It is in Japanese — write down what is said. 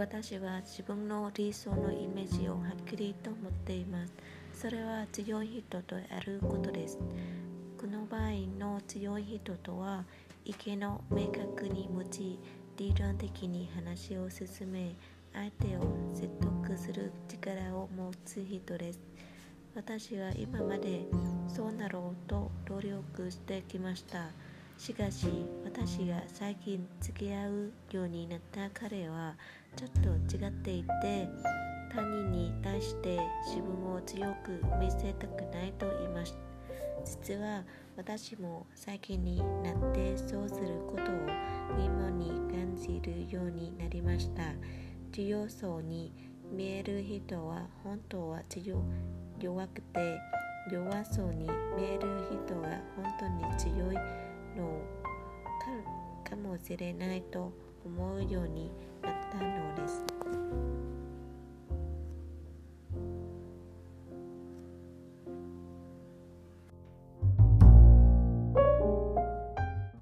私は自分の理想のイメージをはっきりと持っています。それは強い人とやることです。この場合の強い人とは、意見を明確に持ち、理論的に話を進め、相手を説得する力を持つ人です。私は今までそうなろうと努力してきました。しかし私が最近付き合うようになった彼はちょっと違っていて他人に対して自分を強く見せたくないと言いました。実は私も最近になってそうすることを疑問に感じるようになりました。強そうに見える人は本当は強弱くて弱そうに見える人が本当かもしれないと思うようになったのです。